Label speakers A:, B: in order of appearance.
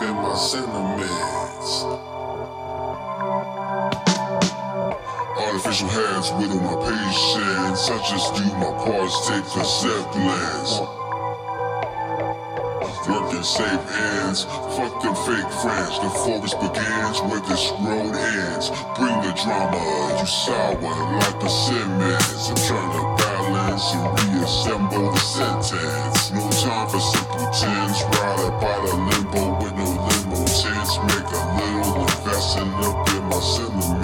A: In my sentiments. Artificial hands whittle my patience. I
B: just do my parts, take a semblance. Working safe ends, fuck them fake friends. The forest begins where this road ends. Bring the drama, you sour like the Simmons. I'm trying to balance and reassemble the sentence. No time for simpletons. Ride by the limbo with no limo tents. Make a little investing up in my sentiments.